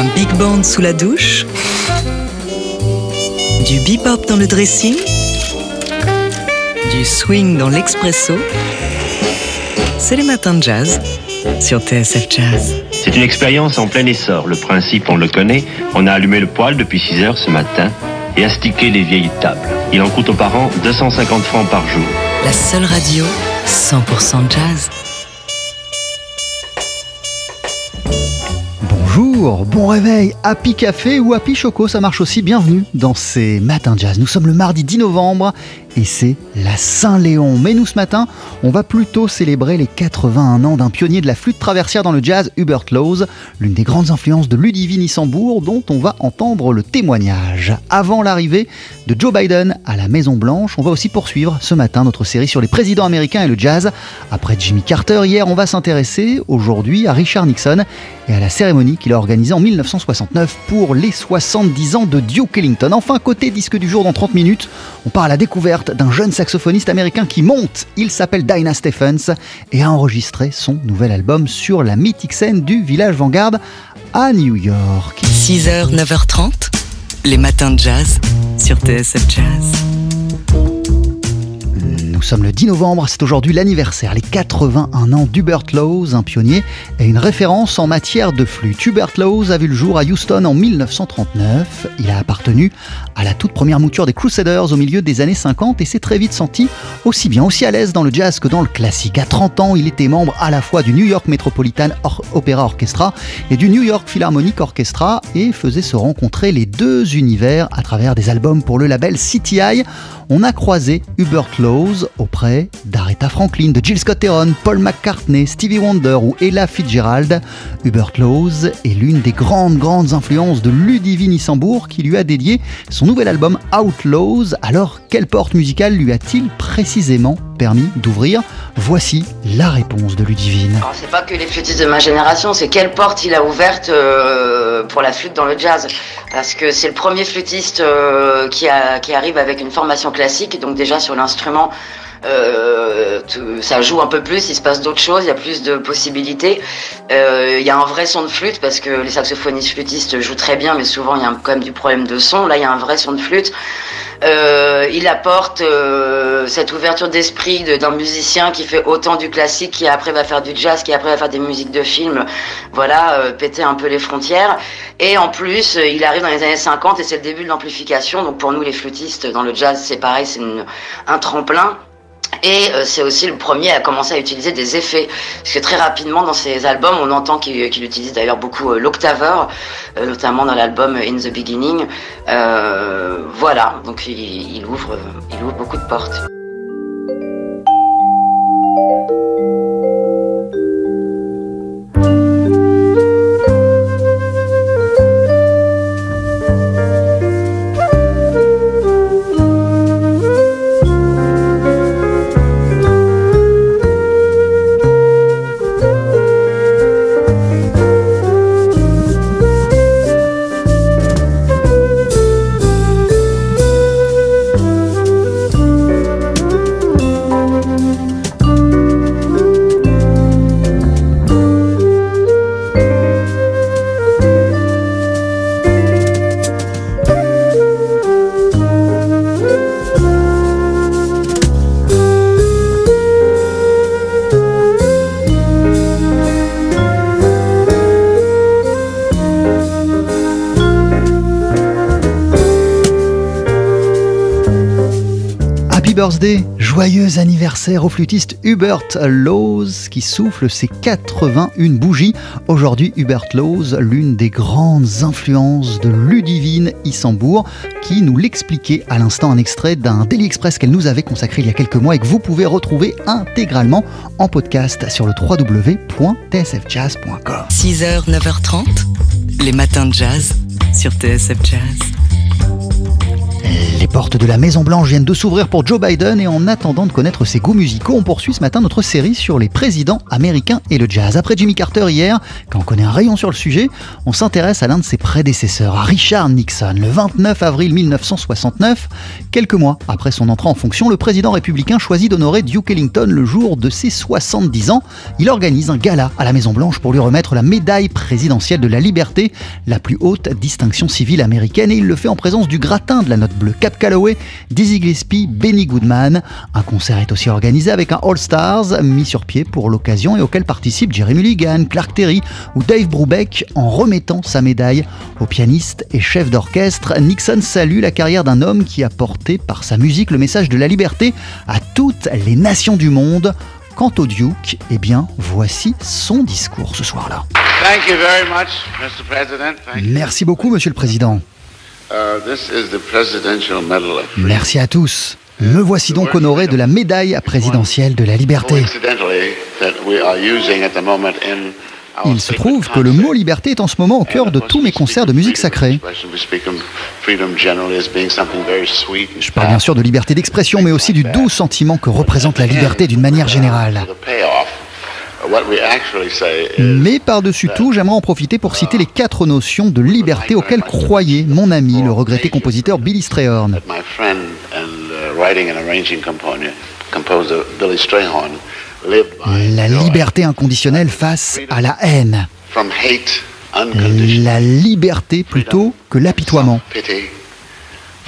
Un big band sous la douche Du bebop dans le dressing Du swing dans l'expresso C'est les matins de jazz sur TSF Jazz. C'est une expérience en plein essor. Le principe, on le connaît. On a allumé le poêle depuis 6 heures ce matin et astiqué les vieilles tables. Il en coûte aux parents 250 francs par jour. La seule radio 100% jazz. Bonjour, bon réveil, Happy Café ou Happy Choco, ça marche aussi, bienvenue dans ces matins jazz. Nous sommes le mardi 10 novembre et c'est la Saint-Léon. Mais nous ce matin, on va plutôt célébrer les 81 ans d'un pionnier de la flûte traversière dans le jazz, Hubert Laws, l'une des grandes influences de Ludivine Issambourg dont on va entendre le témoignage. Avant l'arrivée de Joe Biden à la Maison Blanche, on va aussi poursuivre ce matin notre série sur les présidents américains et le jazz. Après Jimmy Carter, hier on va s'intéresser aujourd'hui à Richard Nixon et à la cérémonie qu'il a organisée en 1969 pour les 70 ans de Duke Ellington. Enfin, côté disque du jour dans 30 minutes, on part à la découverte d'un jeune saxophoniste américain qui monte. Il s'appelle Dinah Stephens et a enregistré son nouvel album sur la mythique scène du village Vanguard à New York. 6h, 9h30, les matins de jazz sur TSF Jazz. Nous sommes le 10 novembre, c'est aujourd'hui l'anniversaire, les 81 ans d'Hubert Laws, un pionnier et une référence en matière de flûte. Hubert Laws a vu le jour à Houston en 1939. Il a appartenu à la toute première mouture des Crusaders au milieu des années 50 et s'est très vite senti aussi bien, aussi à l'aise dans le jazz que dans le classique. À 30 ans, il était membre à la fois du New York Metropolitan Opera Orchestra et du New York Philharmonic Orchestra et faisait se rencontrer les deux univers à travers des albums pour le label CTI. On a croisé Hubert Laws auprès d'Aretha Franklin, de Jill Scott Heron, Paul McCartney, Stevie Wonder ou Ella Fitzgerald. Hubert Laws est l'une des grandes, grandes influences de Ludivine Issambourg qui lui a dédié son nouvel album Outlaws. Alors, quelle porte musicale lui a-t-il précisément permis d'ouvrir Voici la réponse de Ludivine. Alors, c'est pas que les flûtistes de ma génération, c'est quelle porte il a ouverte euh, pour la flûte dans le jazz. Parce que c'est le premier flûtiste euh, qui, arrive avec une formation classique, donc déjà sur l'instrument. Euh, ça joue un peu plus, il se passe d'autres choses, il y a plus de possibilités. Euh, il y a un vrai son de flûte parce que les saxophonistes flûtistes jouent très bien, mais souvent il y a quand même du problème de son. Là, il y a un vrai son de flûte. Euh, il apporte euh, cette ouverture d'esprit d'un musicien qui fait autant du classique, qui après va faire du jazz, qui après va faire des musiques de film, voilà, euh, péter un peu les frontières. Et en plus, euh, il arrive dans les années 50 et c'est le début de l'amplification. Donc pour nous les flûtistes dans le jazz, c'est pareil, c'est un tremplin. Et euh, c'est aussi le premier à commencer à utiliser des effets. Parce que très rapidement dans ses albums, on entend qu'il qu utilise d'ailleurs beaucoup euh, l'octaveur, euh, notamment dans l'album In the Beginning. voilà, donc il, ouvre, il ouvre beaucoup de portes. Joyeux anniversaire au flûtiste Hubert Laws qui souffle ses 81 bougies. Aujourd'hui, Hubert Laws, l'une des grandes influences de Ludivine Issambourg, qui nous l'expliquait à l'instant un extrait d'un Daily Express qu'elle nous avait consacré il y a quelques mois et que vous pouvez retrouver intégralement en podcast sur le www.tsfjazz.com. 6h, 9h30, les matins de jazz sur TSF Jazz. Portes de la Maison Blanche viennent de s'ouvrir pour Joe Biden et en attendant de connaître ses goûts musicaux, on poursuit ce matin notre série sur les présidents américains et le jazz. Après Jimmy Carter hier, quand on connaît un rayon sur le sujet, on s'intéresse à l'un de ses prédécesseurs, Richard Nixon. Le 29 avril 1969, quelques mois après son entrée en fonction, le président républicain choisit d'honorer Duke Ellington le jour de ses 70 ans. Il organise un gala à la Maison Blanche pour lui remettre la médaille présidentielle de la liberté, la plus haute distinction civile américaine, et il le fait en présence du gratin de la note bleue Calloway, Dizzy Gillespie, Benny Goodman. Un concert est aussi organisé avec un All Stars mis sur pied pour l'occasion et auquel participent Jerry Mulligan, Clark Terry ou Dave Brubeck en remettant sa médaille au pianiste et chef d'orchestre. Nixon salue la carrière d'un homme qui a porté par sa musique le message de la liberté à toutes les nations du monde. Quant au Duke, eh bien, voici son discours ce soir-là. Merci beaucoup, Monsieur le Président. Uh, Merci à tous. Me voici donc honoré de la médaille présidentielle de la liberté. Il se trouve que le mot liberté est en ce moment au cœur de tous mes concerts de musique sacrée. Je parle bien sûr de liberté d'expression, mais aussi du doux sentiment que représente la liberté d'une manière générale. Mais par-dessus tout, j'aimerais en profiter pour citer les quatre notions de liberté auxquelles croyait mon ami, le regretté compositeur Billy Strayhorn. La liberté inconditionnelle face à la haine. La liberté plutôt que l'apitoiement.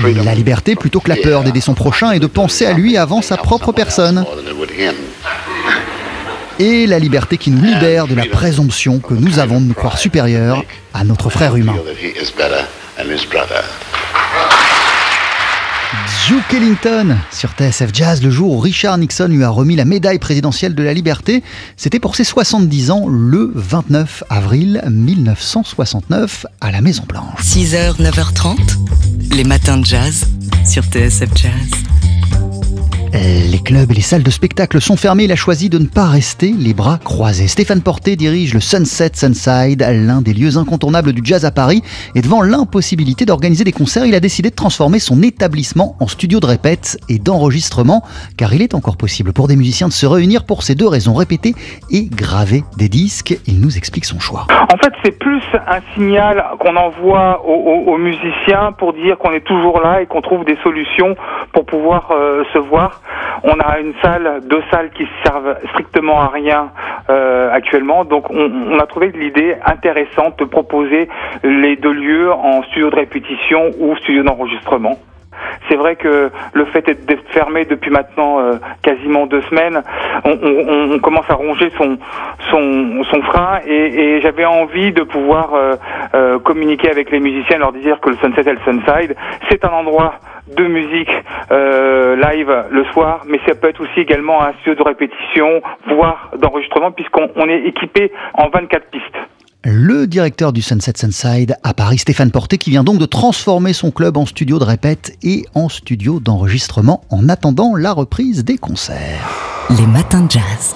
La liberté plutôt que la peur d'aider son prochain et de penser à lui avant sa propre personne et la liberté qui nous libère de la présomption que nous avons de nous croire supérieurs à notre frère humain. Duke Ellington sur TSF Jazz le jour où Richard Nixon lui a remis la médaille présidentielle de la liberté. C'était pour ses 70 ans le 29 avril 1969 à la Maison Blanche. 6h, 9h30, les matins de jazz sur TSF Jazz. Les clubs et les salles de spectacle sont fermés. Il a choisi de ne pas rester les bras croisés. Stéphane Porté dirige le Sunset Sunside, l'un des lieux incontournables du jazz à Paris. Et devant l'impossibilité d'organiser des concerts, il a décidé de transformer son établissement en studio de répète et d'enregistrement, car il est encore possible pour des musiciens de se réunir pour ces deux raisons répéter et graver des disques. Il nous explique son choix. En fait, c'est plus un signal qu'on envoie aux, musiciens pour dire qu'on est toujours là et qu'on trouve des solutions pour pouvoir euh, se voir. On a une salle, deux salles qui servent strictement à rien euh, actuellement. Donc on, a trouvé l'idée intéressante de proposer les deux lieux en studio de répétition ou studio d'enregistrement. C'est vrai que le fait d'être fermé depuis maintenant euh, quasiment deux semaines, on, commence à ronger son son, frein et, j'avais envie de pouvoir euh, communiquer avec les musiciens, leur dire que le Sunset et le Sunside, c'est un endroit de musique euh, live le soir, mais ça peut être aussi également un studio de répétition, voire d'enregistrement, puisqu'on est équipé en 24 pistes. Le directeur du Sunset Sunside à Paris, Stéphane Porté, qui vient donc de transformer son club en studio de répète et en studio d'enregistrement en attendant la reprise des concerts. Les matins de jazz.